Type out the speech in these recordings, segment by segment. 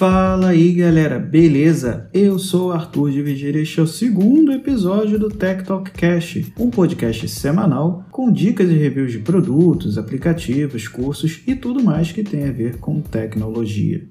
Fala aí galera, beleza? Eu sou o Arthur de Vigília e este é o segundo episódio do Tech Talk Cash, um podcast semanal com dicas e reviews de produtos, aplicativos, cursos e tudo mais que tem a ver com tecnologia.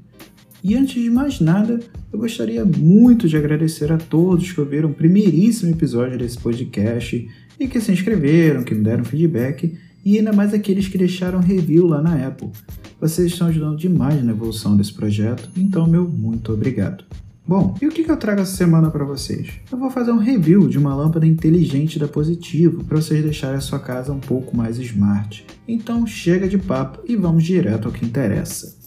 E antes de mais nada, eu gostaria muito de agradecer a todos que ouviram o primeiríssimo episódio desse podcast e que se inscreveram, que me deram feedback e ainda mais aqueles que deixaram review lá na Apple. Vocês estão ajudando demais na evolução desse projeto, então meu muito obrigado. Bom, e o que eu trago essa semana para vocês? Eu vou fazer um review de uma lâmpada inteligente da Positivo para vocês deixarem a sua casa um pouco mais smart. Então chega de papo e vamos direto ao que interessa.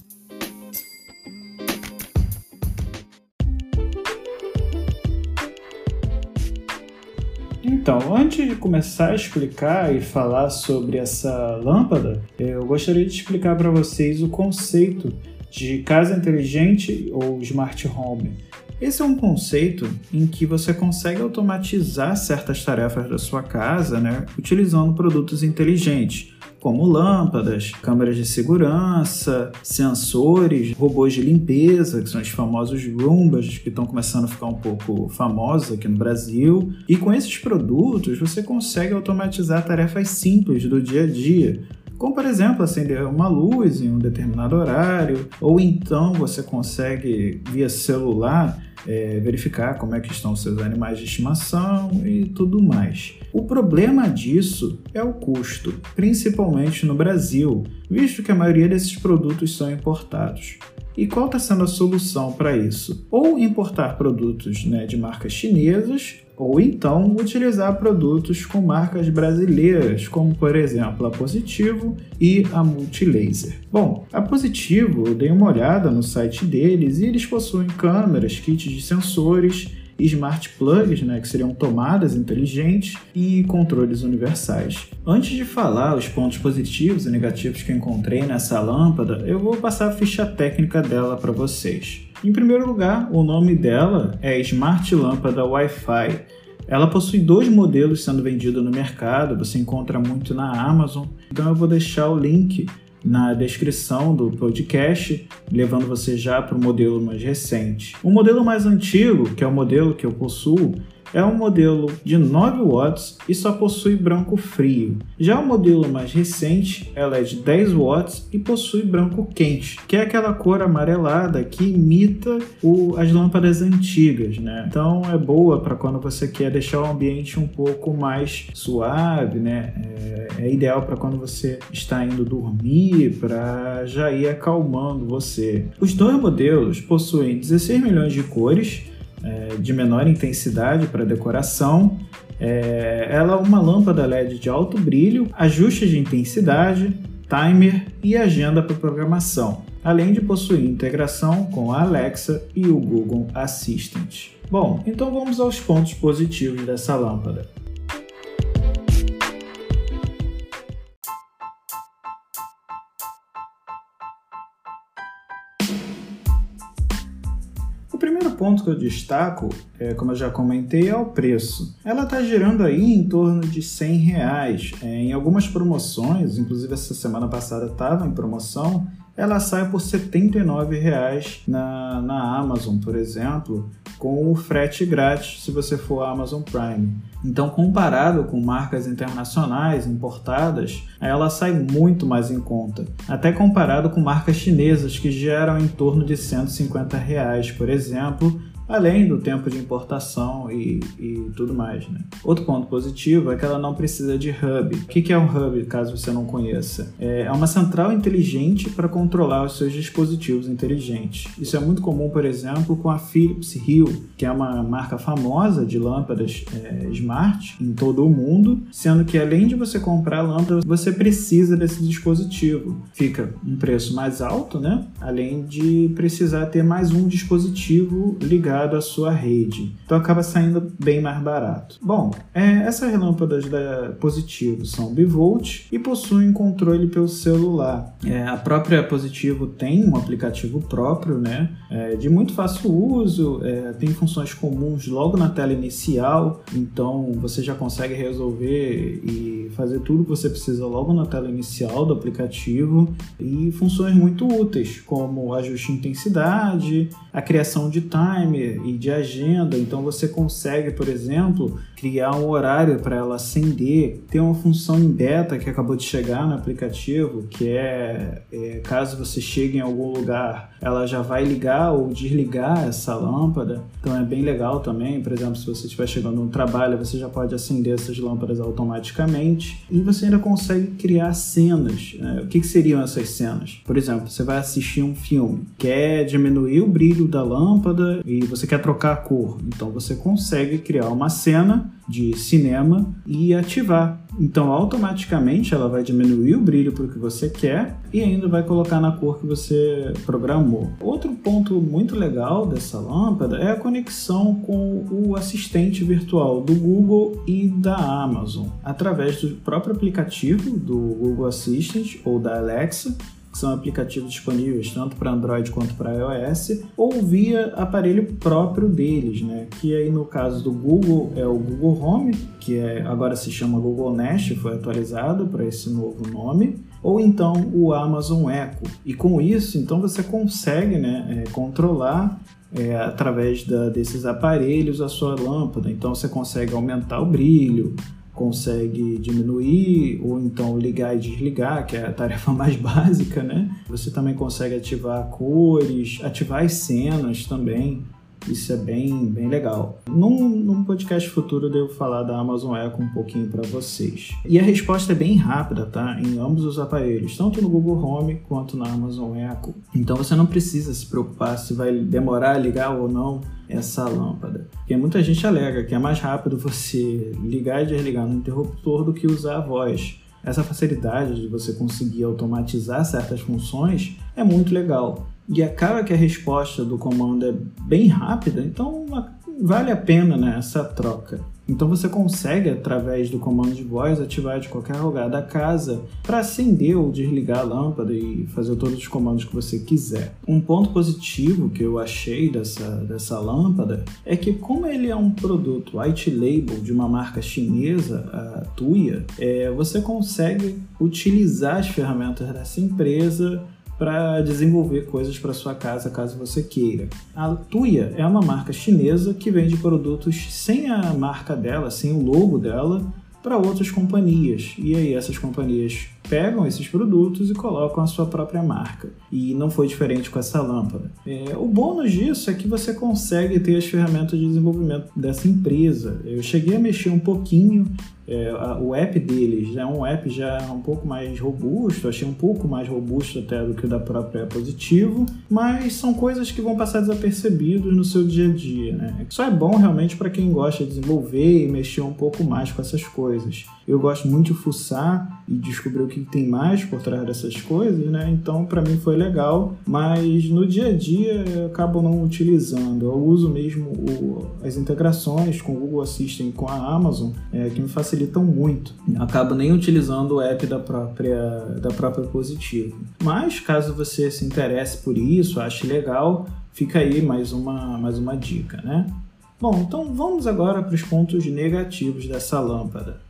Então, antes de começar a explicar e falar sobre essa lâmpada, eu gostaria de explicar para vocês o conceito de casa inteligente ou smart home. Esse é um conceito em que você consegue automatizar certas tarefas da sua casa, né, utilizando produtos inteligentes, como lâmpadas, câmeras de segurança, sensores, robôs de limpeza, que são os famosos Roombas, que estão começando a ficar um pouco famosos aqui no Brasil. E com esses produtos, você consegue automatizar tarefas simples do dia a dia, como por exemplo acender uma luz em um determinado horário, ou então você consegue via celular é, verificar como é que estão seus animais de estimação e tudo mais. O problema disso é o custo, principalmente no Brasil, visto que a maioria desses produtos são importados. E qual está sendo a solução para isso? Ou importar produtos né, de marcas chinesas, ou então utilizar produtos com marcas brasileiras, como por exemplo a Positivo e a Multilaser. Bom, a Positivo, eu dei uma olhada no site deles e eles possuem câmeras, kits de sensores smart plugs, né, que seriam tomadas inteligentes e controles universais. Antes de falar os pontos positivos e negativos que encontrei nessa lâmpada, eu vou passar a ficha técnica dela para vocês. Em primeiro lugar, o nome dela é Smart Lâmpada Wi-Fi. Ela possui dois modelos sendo vendidos no mercado, você encontra muito na Amazon, então eu vou deixar o link na descrição do podcast, levando você já para o modelo mais recente. O modelo mais antigo, que é o modelo que eu possuo, é um modelo de 9 watts e só possui branco frio. Já o modelo mais recente, ela é de 10 watts e possui branco quente, que é aquela cor amarelada que imita o, as lâmpadas antigas, né? Então é boa para quando você quer deixar o ambiente um pouco mais suave, né? É, é ideal para quando você está indo dormir, para já ir acalmando você. Os dois modelos possuem 16 milhões de cores é, de menor intensidade para decoração. É, ela é uma lâmpada LED de alto brilho, ajustes de intensidade, timer e agenda para programação, além de possuir integração com a Alexa e o Google Assistant. Bom, então vamos aos pontos positivos dessa lâmpada. Ponto que eu destaco, é, como eu já comentei, é o preço. Ela está girando aí em torno de 100 reais. É, em algumas promoções, inclusive essa semana passada estava em promoção, ela sai por R$ 79,00 na, na Amazon, por exemplo, com o frete grátis se você for Amazon Prime. Então, comparado com marcas internacionais importadas, ela sai muito mais em conta, até comparado com marcas chinesas que geram em torno de 150 reais, por exemplo, além do tempo de importação e, e tudo mais. Né? Outro ponto positivo é que ela não precisa de hub. O que é um hub, caso você não conheça? É uma central inteligente para controlar os seus dispositivos inteligentes. Isso é muito comum, por exemplo, com a Philips Hue, que é uma marca famosa de lâmpadas é, smart em todo o mundo, sendo que além de você comprar lâmpadas, você precisa desse dispositivo. Fica um preço mais alto, né? Além de precisar ter mais um dispositivo ligado à sua rede. Então acaba saindo bem mais barato. Bom, é, essas lâmpadas da Positivo são bivolt e possuem controle pelo celular. É, a própria Positivo tem um aplicativo próprio, né? É, de muito fácil uso, é, tem funções comuns logo na tela inicial, então você já consegue resolver e fazer tudo que você precisa logo na tela inicial do aplicativo e funções muito úteis, como ajuste de intensidade, a criação de timer e de agenda. Então você consegue, por exemplo, criar um horário para ela acender. Tem uma função em beta que acabou de chegar no aplicativo, que é, é caso você chegue em algum lugar, ela já vai ligar ou desligar essa lâmpada. Então é bem legal também. Por exemplo, se você estiver chegando no trabalho, você já pode acender essas lâmpadas automaticamente e você ainda consegue criar cenas. Né? O que, que seriam essas cenas? Por exemplo, você vai assistir um filme, quer diminuir o brilho da lâmpada e você quer trocar a cor. Então você consegue criar uma cena de cinema e ativar. Então, automaticamente ela vai diminuir o brilho para o que você quer e ainda vai colocar na cor que você programou. Outro ponto muito legal dessa lâmpada é a conexão com o assistente virtual do Google e da Amazon através do próprio aplicativo do Google Assistant ou da Alexa que são aplicativos disponíveis tanto para Android quanto para iOS, ou via aparelho próprio deles, né? Que aí no caso do Google é o Google Home, que é, agora se chama Google Nest, foi atualizado para esse novo nome, ou então o Amazon Echo. E com isso, então você consegue né, é, controlar é, através da, desses aparelhos a sua lâmpada. Então você consegue aumentar o brilho, consegue diminuir ou então ligar e desligar, que é a tarefa mais básica, né? Você também consegue ativar cores, ativar as cenas também. Isso é bem, bem legal. Num, num podcast futuro eu devo falar da Amazon Echo um pouquinho para vocês. E a resposta é bem rápida, tá? Em ambos os aparelhos, tanto no Google Home quanto na Amazon Echo. Então você não precisa se preocupar se vai demorar a ligar ou não essa lâmpada. Porque muita gente alega que é mais rápido você ligar e desligar no interruptor do que usar a voz. Essa facilidade de você conseguir automatizar certas funções é muito legal. E acaba que a resposta do comando é bem rápida, então vale a pena né, essa troca. Então você consegue, através do comando de voz, ativar de qualquer lugar da casa para acender ou desligar a lâmpada e fazer todos os comandos que você quiser. Um ponto positivo que eu achei dessa, dessa lâmpada é que, como ele é um produto white label de uma marca chinesa, a Tuya, é, você consegue utilizar as ferramentas dessa empresa para desenvolver coisas para sua casa caso você queira. A Tuya é uma marca chinesa que vende produtos sem a marca dela, sem o logo dela, para outras companhias. E aí essas companhias pegam esses produtos e colocam a sua própria marca. E não foi diferente com essa lâmpada. É, o bônus disso é que você consegue ter as ferramentas de desenvolvimento dessa empresa. Eu cheguei a mexer um pouquinho é, a, o app deles é um app já um pouco mais robusto, achei um pouco mais robusto até do que o da própria Positivo, mas são coisas que vão passar desapercebidos no seu dia a dia, né? Só é bom realmente para quem gosta de desenvolver e mexer um pouco mais com essas coisas. Eu gosto muito de fuçar e descobrir o que tem mais por trás dessas coisas, né? Então para mim foi legal, mas no dia a dia eu acabo não utilizando. Eu uso mesmo o, as integrações com o Google Assistant e com a Amazon, é, que me facilitam facilitam muito. Acabo nem utilizando o app da própria, da própria Positivo. Mas caso você se interesse por isso, ache legal, fica aí mais uma, mais uma dica, né? Bom, então vamos agora para os pontos negativos dessa lâmpada.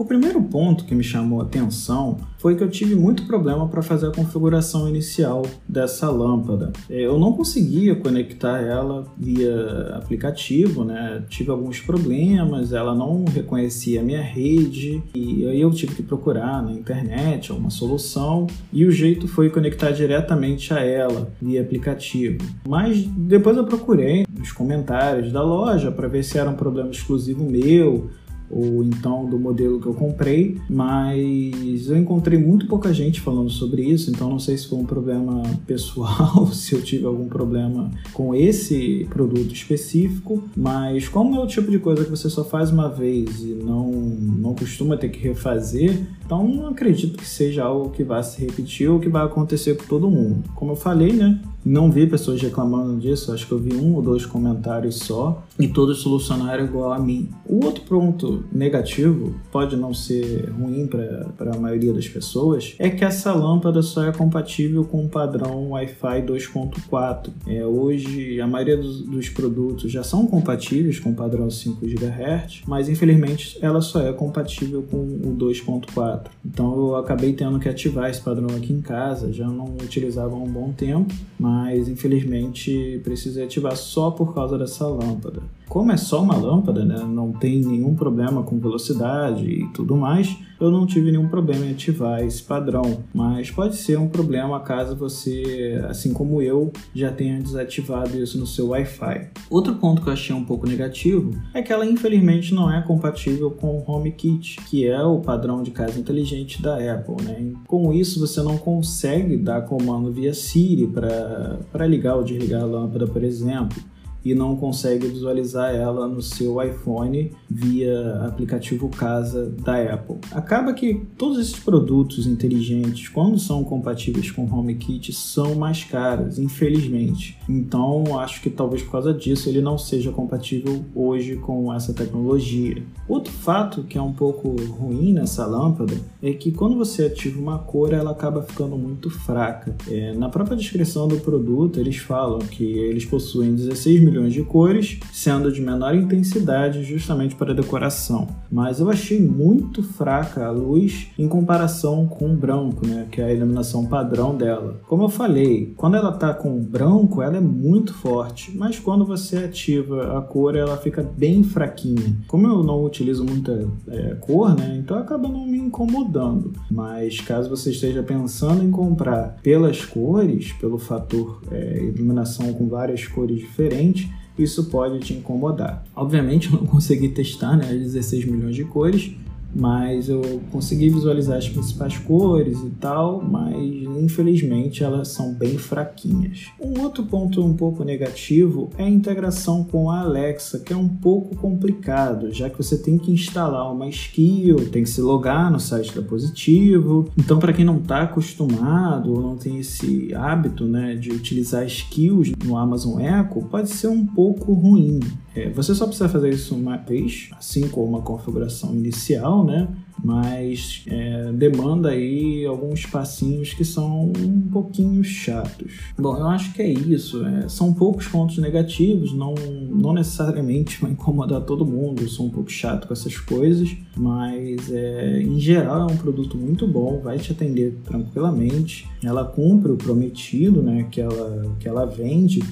O primeiro ponto que me chamou a atenção foi que eu tive muito problema para fazer a configuração inicial dessa lâmpada. É, eu não conseguia conectar ela via aplicativo, né? Tive alguns problemas, ela não reconhecia a minha rede e aí eu tive que procurar na internet uma solução e o jeito foi conectar diretamente a ela via aplicativo. Mas depois eu procurei nos comentários da loja para ver se era um problema exclusivo meu ou então do modelo que eu comprei, mas eu encontrei muito pouca gente falando sobre isso, então não sei se foi um problema pessoal, se eu tive algum problema com esse produto específico, mas como é o tipo de coisa que você só faz uma vez e não, não costuma ter que refazer, então não acredito que seja algo que vá se repetir ou que vai acontecer com todo mundo. Como eu falei, né? Não vi pessoas reclamando disso, acho que eu vi um ou dois comentários só e todos solucionaram igual a mim. O outro ponto negativo, pode não ser ruim para a maioria das pessoas, é que essa lâmpada só é compatível com o padrão Wi-Fi 2.4. É, hoje, a maioria dos, dos produtos já são compatíveis com o padrão 5 GHz, mas infelizmente ela só é compatível com o 2.4. Então eu acabei tendo que ativar esse padrão aqui em casa, já não utilizava há um bom tempo, mas infelizmente precisei ativar só por causa dessa lâmpada. Como é só uma lâmpada, né, não tem nenhum problema com velocidade e tudo mais, eu não tive nenhum problema em ativar esse padrão, mas pode ser um problema caso você, assim como eu, já tenha desativado isso no seu Wi-Fi. Outro ponto que eu achei um pouco negativo é que ela infelizmente não é compatível com o HomeKit, que é o padrão de casa inteligente da Apple. Né? Com isso, você não consegue dar comando via Siri para ligar ou desligar a lâmpada, por exemplo e não consegue visualizar ela no seu iPhone via aplicativo Casa da Apple. Acaba que todos esses produtos inteligentes, quando são compatíveis com HomeKit, são mais caros, infelizmente. Então, acho que talvez por causa disso ele não seja compatível hoje com essa tecnologia. Outro fato que é um pouco ruim nessa lâmpada é que quando você ativa uma cor, ela acaba ficando muito fraca. É, na própria descrição do produto, eles falam que eles possuem 16 milhões de cores, sendo de menor intensidade justamente para decoração. Mas eu achei muito fraca a luz em comparação com o branco, né, que é a iluminação padrão dela. Como eu falei, quando ela está com o branco, ela é muito forte, mas quando você ativa a cor, ela fica bem fraquinha. Como eu não utilizo muita é, cor, né, então acaba não me incomodando. Mas caso você esteja pensando em comprar pelas cores, pelo fator é, iluminação com várias cores diferentes, isso pode te incomodar. Obviamente eu não consegui testar né, as 16 milhões de cores, mas eu consegui visualizar as principais cores e tal, mas infelizmente elas são bem fraquinhas. Um outro ponto um pouco negativo é a integração com a Alexa, que é um pouco complicado, já que você tem que instalar uma skill, tem que se logar no site da Positivo. Então, para quem não está acostumado ou não tem esse hábito né, de utilizar skills no Amazon Echo, pode ser um pouco ruim. É, você só precisa fazer isso uma vez, assim como uma configuração inicial, né? Mas é, demanda aí alguns passinhos que são um pouquinho chatos. Bom, eu acho que é isso. É, são poucos pontos negativos, não, não necessariamente vai incomodar todo mundo. Eu sou um pouco chato com essas coisas, mas é, em geral é um produto muito bom, vai te atender tranquilamente. Ela cumpre o prometido, né? Que ela, que ela vende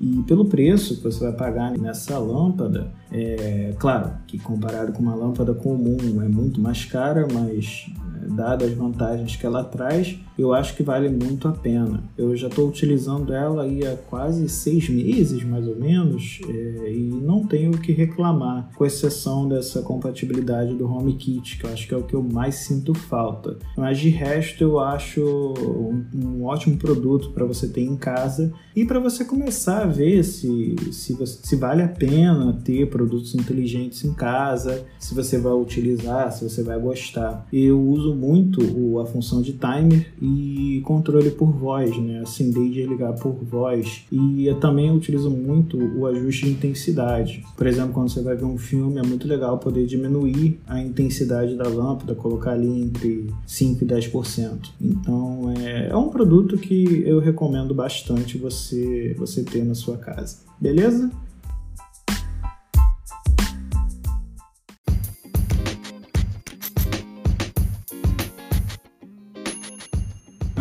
e pelo preço que você vai pagar nessa lâmpada, é claro que comparado com uma lâmpada comum é muito mais cara, mas dadas as vantagens que ela traz, eu acho que vale muito a pena. Eu já estou utilizando ela aí há quase seis meses, mais ou menos, é, e não tenho o que reclamar, com exceção dessa compatibilidade do HomeKit, que eu acho que é o que eu mais sinto falta. Mas de resto, eu acho um, um ótimo produto para você ter em casa e para você começar a ver se, se, se vale a pena ter produtos inteligentes em casa, se você vai utilizar, se você vai gostar. Eu uso muito a função de timer e controle por voz, né? Acender e desligar por voz. E eu também utilizo muito o ajuste de intensidade. Por exemplo, quando você vai ver um filme, é muito legal poder diminuir a intensidade da lâmpada, colocar ali entre 5 e 10%. Então é, é um produto que eu recomendo bastante você, você ter na sua casa. Beleza?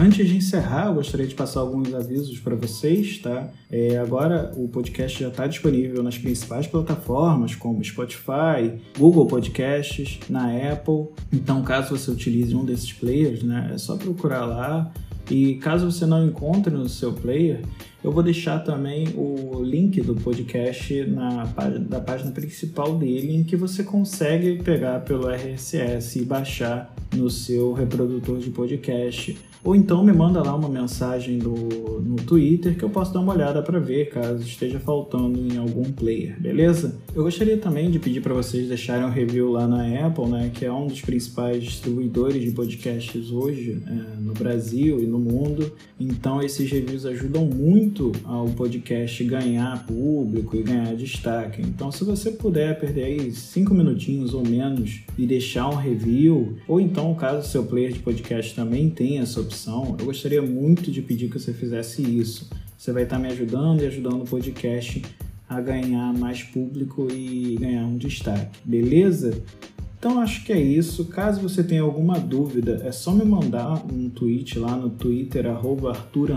Antes de encerrar, eu gostaria de passar alguns avisos para vocês, tá? É, agora o podcast já está disponível nas principais plataformas, como Spotify, Google Podcasts, na Apple. Então, caso você utilize um desses players, né, é só procurar lá. E caso você não encontre no seu player, Eu vou deixar também o link do podcast na da página principal dele, em que você consegue pegar pelo RSS e baixar no seu reprodutor de podcast ou então me manda lá uma mensagem no, no Twitter que eu posso dar uma olhada para ver caso esteja faltando em algum player, beleza? Eu gostaria também de pedir para vocês deixarem um review lá na Apple, né, que é um dos principais distribuidores de podcasts hoje é, no Brasil e no mundo. Então esses reviews ajudam muito ao podcast ganhar público e ganhar destaque. Então se você puder perder aí cinco minutinhos ou menos e deixar um review, ou então caso seu player de podcast também tenha essa opção, eu gostaria muito de pedir que você fizesse isso. Você vai estar me ajudando e ajudando o podcast a ganhar mais público e ganhar um destaque, beleza? Então acho que é isso. Caso você tenha alguma dúvida, é só me mandar um tweet lá no Twitter, arroba Arthur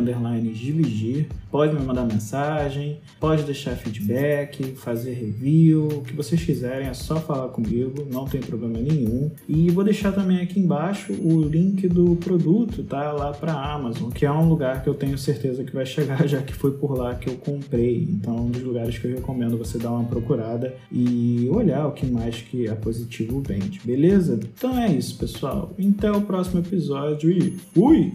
Dividir. Pode me mandar mensagem, pode deixar feedback, fazer review, o que vocês quiserem, é só falar comigo, não tem problema nenhum. E vou deixar também aqui embaixo o link do produto, tá? Lá para Amazon, que é um lugar que eu tenho certeza que vai chegar, já que foi por lá que eu comprei. Então, é um dos lugares que eu recomendo você dar uma procurada e olhar o que mais que a Positivo vende, beleza? Então é isso, pessoal. Até o próximo episódio e fui!